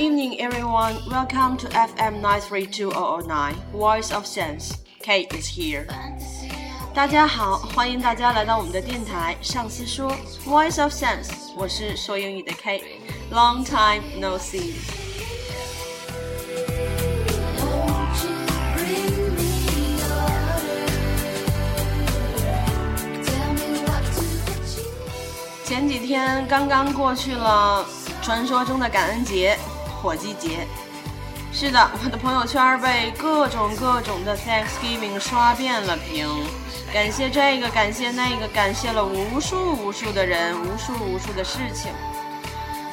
evening, everyone. Welcome to FM 932009 Voice of Sense. Kate is here. 大家好，欢迎大家来到我们的电台。上司说 Voice of Sense，我是说英语的 Kate。Long time no see. 前几天刚刚过去了传说中的感恩节、 火鸡节。是的，我的朋友圈被各种各种的 Thanksgiving 刷遍了屏，感谢这个，感谢那个，感谢了无数无数的人，无数无数的事情。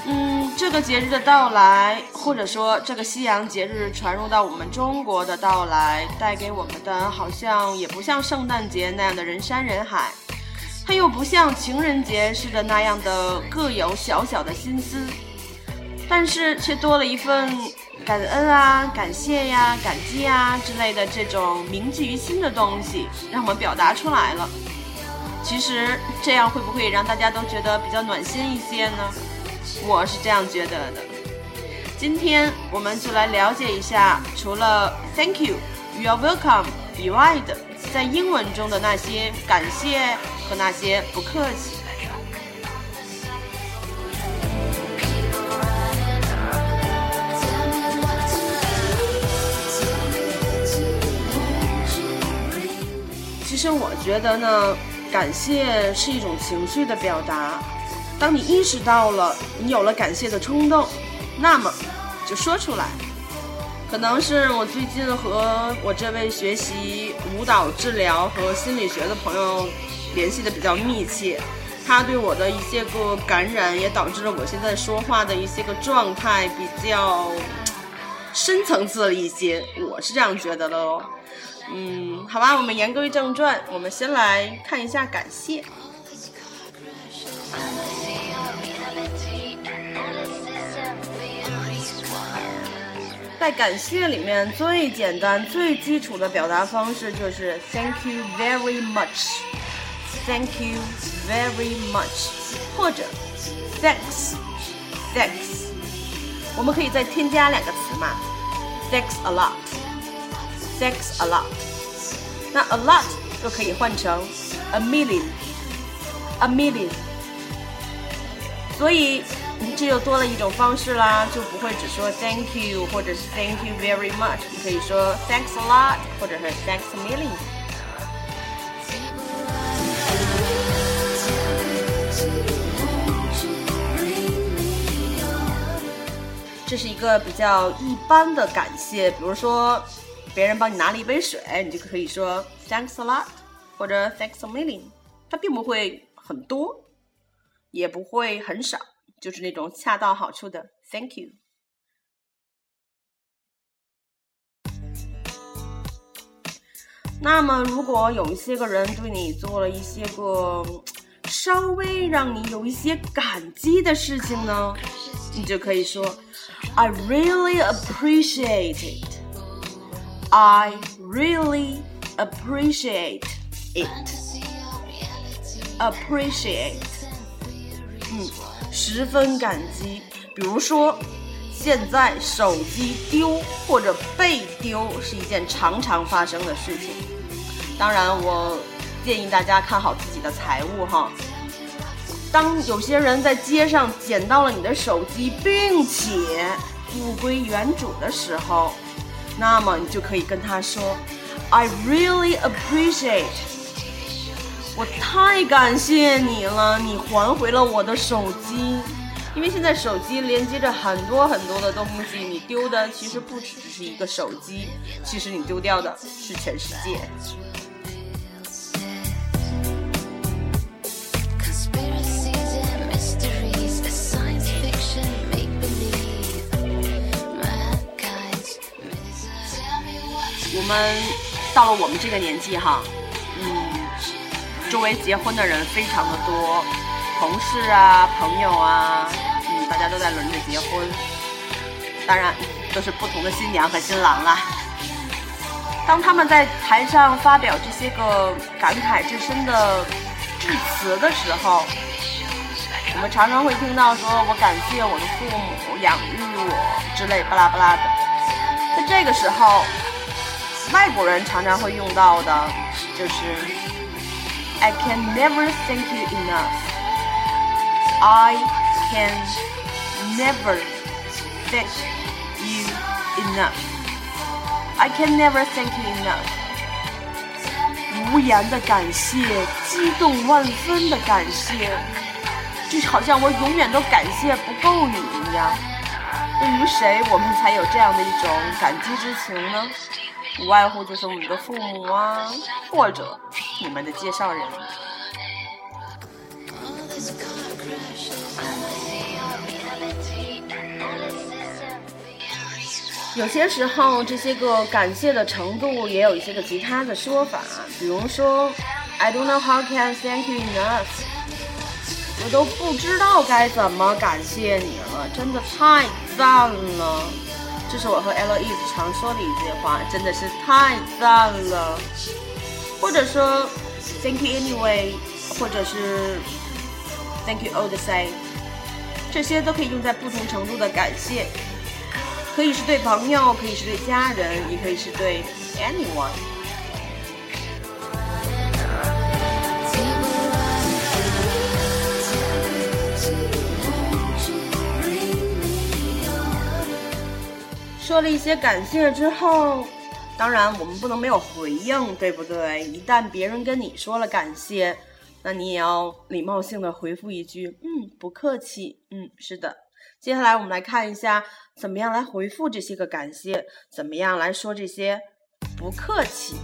嗯，这个节日的到来，或者说这个西洋节日传入到我们中国的到来，带给我们的好像也不像圣诞节那样的人山人海。它又不像情人节似的那样的各有小小的心思，但是却多了一份感恩啊、感谢呀、感激啊之类的这种铭记于心的东西，让我们表达出来了。其实这样会不会让大家都觉得比较暖心一些呢？我是这样觉得的。今天我们就来了解一下，除了 Thank you、You are welcome 以外的，在英文中的那些感谢。和那些不客气。其实我觉得呢，感谢是一种情绪的表达。当你意识到了你有了感谢的冲动，那么就说出来。可能是我最近和我这位学习舞蹈治疗和心理学的朋友。联系的比较密切，他对我的一些个感染，也导致了我现在说话的一些个状态比较深层次了一些，我是这样觉得的哦。嗯，好吧，我们言归正传，我们先来看一下感谢。在感谢里面，最简单、最基础的表达方式就是 Thank you very much。Thank you very much，或者 Thanks，Thanks，我们可以再添加两个词嘛？Thanks a lot” Thanks a lot，那 a lot 就可以换成 a million，a million，所以这又多了一种方式啦，就不会只说 Thank you 或者是 Thank you very much，你可以说 Thanks a lot，或者是 Thanks a million。这是一个比较一般的感谢，比如说别人帮你拿了一杯水，你就可以说 Thanks a lot，或者 Thanks a million。它并不会很多，也不会很少，就是那种恰到好处的 Thank you。那么，如果有一些个人对你做了一些个稍微让你有一些感激的事情呢，你就可以说。I really appreciate it. I really appreciate it. Appreciate，嗯，十分感激。比如说，现在手机丢或者被丢是一件常常发生的事情。当然，我建议大家看好自己的财物哈。当有些人在街上捡到了你的手机，并且物归原主的时候，那么你就可以跟他说：“I really appreciate，我太感谢你了，你还回了我的手机。因为现在手机连接着很多很多的东西，你丢的其实不只是一个手机，其实你丢掉的是全世界。”我们到了我们这个年纪哈，嗯，周围结婚的人非常的多，同事啊、朋友啊，嗯，大家都在轮着结婚，当然都是不同的新娘和新郎啦。当他们在台上发表这些个感慨至深的致辞的时候，我们常常会听到说我感谢我的父母养育我之类巴拉巴拉的。在这个时候，外国人常常会用到的就是 I can never thank you enough. I can never thank you enough. I can never thank you enough. 无言的感谢，激动万分的感谢，就好像我永远都感谢不够你一样。对于谁，我们才有这样的一种感激之情呢？无外乎就是我们的父母啊，或者你们的介绍人。有些时候，这些个感谢的程度也有一些个其他的说法，比如说，I don't know how can thank you enough，我都不知道该怎么感谢你了，真的太赞了。这是我和 Liz 常说的一句话，真的是太赞了。或者说，Thank you anyway，或者是 Thank you all the same，这些都可以用在不同程度的感谢。可以是对朋友，可以是对家人，也可以是对 anyone。说了一些感谢之后，当然我们不能没有回应，对不对？一旦别人跟你说了感谢，那你也要礼貌性的回复一句：“嗯，不客气。”嗯，是的。接下来我们来看一下，怎么样来回复这些个感谢，怎么样来说这些不客气。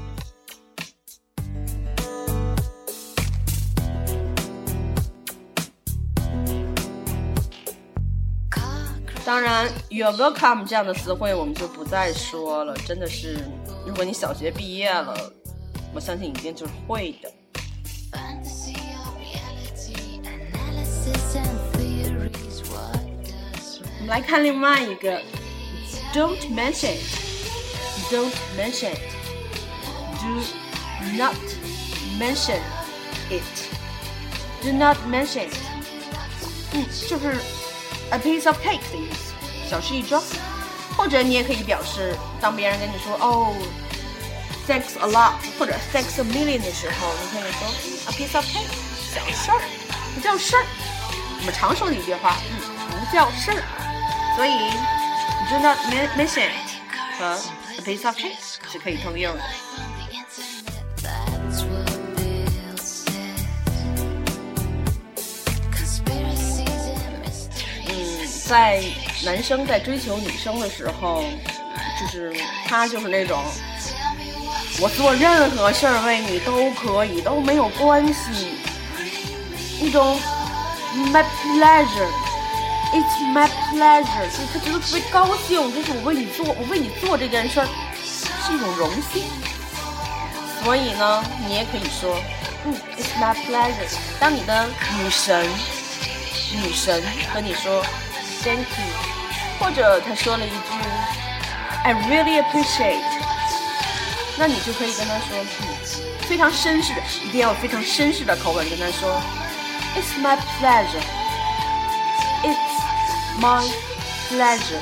当然，you're welcome 这样的词汇我们就不再说了。真的是，如果你小学毕业了，我相信一定就是会的。我们来看另外一个，Don't mention，Don't mention，Do not mention it，Do not mention，it, 嗯，就是 a piece of cake 的意思，小事一桩。或者你也可以表示，当别人跟你说哦，Thanks a lot，或者 Thanks a million 的时候，你可以说 a piece of cake，小事儿，不叫事儿。我们常说的一句话，嗯，不叫事儿。所以，do not mention 和 a piece of cake 是可以通用的。在男生在追求女生的时候，就是他就是那种，我做任何事儿为你都可以，都没有关系，一种 my pleasure。It's my pleasure，就是他觉得特别高兴，就是我为你做，我为你做这件事儿是一种荣幸。所以呢，你也可以说，嗯，It's my pleasure。当你的女神，女神和你说 Thank you，或者她说了一句 I really appreciate，那你就可以跟她说，嗯，非常绅士，一定要非常绅士的口吻跟她说，It's my pleasure。My pleasure。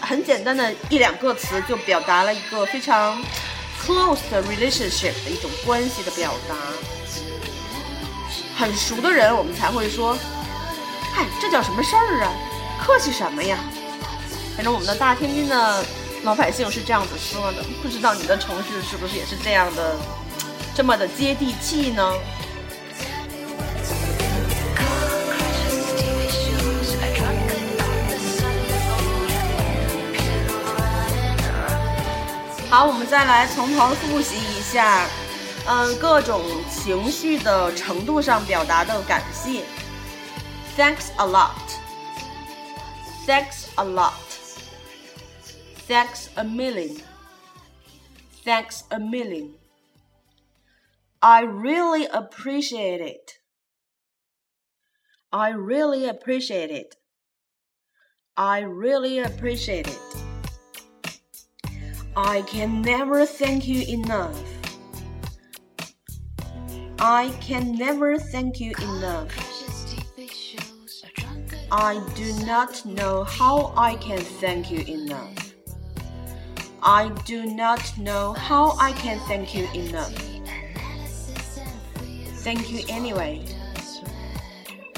很简单的一两个词就表达了一个非常 close 的 relationship 的一种关系的表达。很熟的人，我们才会说，嗨，这叫什么事儿啊？客气什么呀？反正我们的大天津的老百姓是这样子说的，不知道你的城市是不是也是这样的，这么的接地气呢？好，我们再来从头复习一下，嗯，各种情绪的程度上表达的感谢。Thanks a lot. Thanks a lot. Thanks a million. Thanks a million. I really appreciate it. I really appreciate it. I really appreciate it. I can never thank you enough. I can never thank you enough. I do not know how I can thank you enough. I do not know how I can thank you enough. Thank you anyway.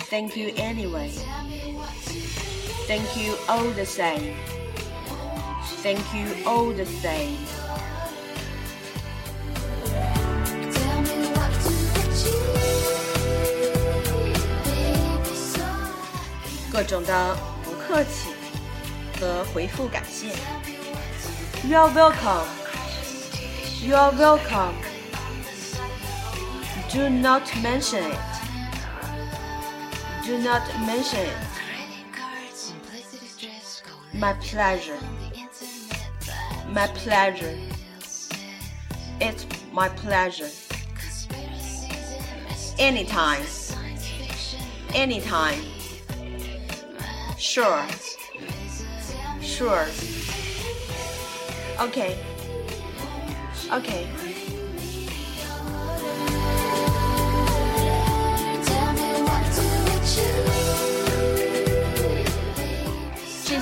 Thank you anyway. Thank you all the same. Thank you all the same. 各种的不客气和回复感谢。You are welcome. You are welcome. Do not mention it. Do not mention it. My pleasure. My pleasure. It's my pleasure. Anytime. Anytime. Sure. Sure. Okay. Okay.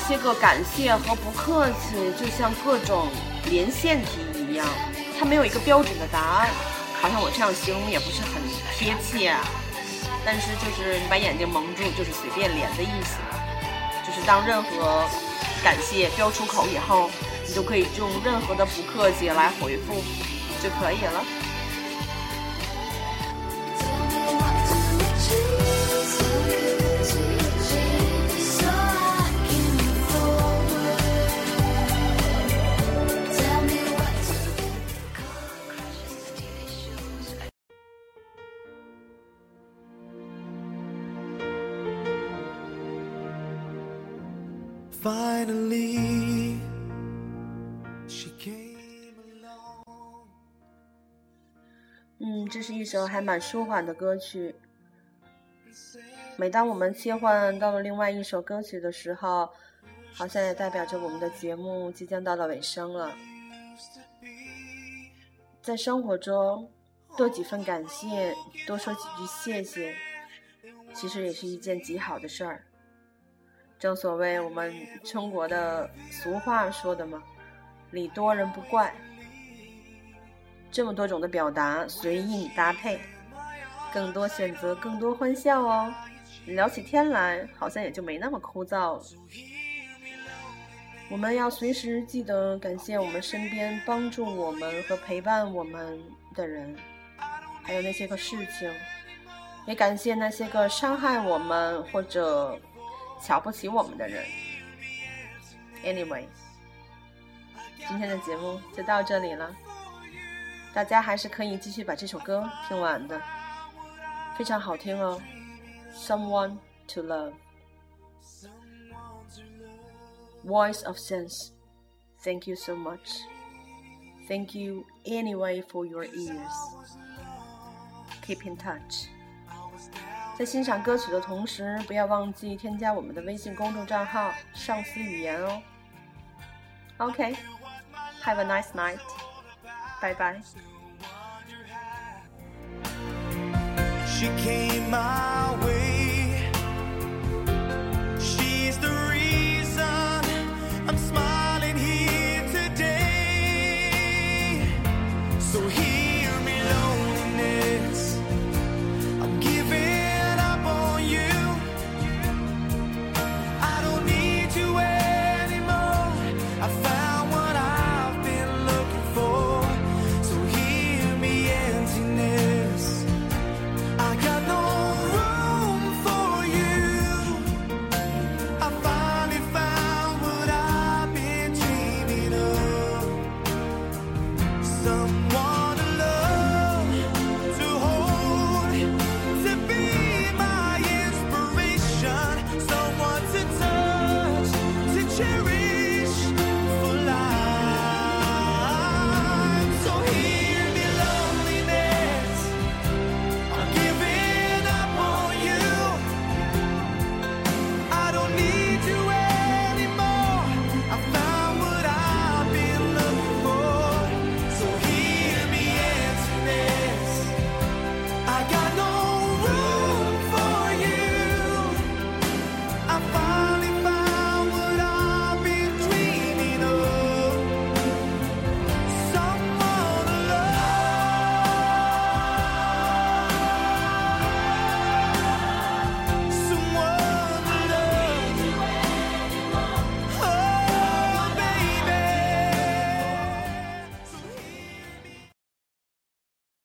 些个感谢和不客气，就像各种连线题一样，它没有一个标准的答案。好像我这样形容也不是很贴切，啊但是就是你把眼睛蒙住，就是随便连的意思。就是当任何感谢标出口以后，你就可以用任何的不客气来回复就可以了。Finally, she came long 嗯，这是一首还蛮舒缓的歌曲。每当我们切换到了另外一首歌曲的时候，好像也代表着我们的节目即将到了尾声了。在生活中，多几份感谢，多说几句谢谢，其实也是一件极好的事儿。正所谓我们中国的俗话说的嘛，“礼多人不怪”。这么多种的表达，随意你搭配，更多选择，更多欢笑哦。聊起天来，好像也就没那么枯燥了。我们要随时记得感谢我们身边帮助我们和陪伴我们的人，还有那些个事情，也感谢那些个伤害我们或者。瞧不起我们的人。Anyway，今天的节目就到这里了，大家还是可以继续把这首歌听完的，非常好听哦。Someone to love, voice of sense. Thank you so much. Thank you anyway for your ears. Keep in touch. 在欣赏歌曲的同时，不要忘记添加我们的微信公众账号“上司语言”哦。OK，Have a nice night，拜拜。She came my way.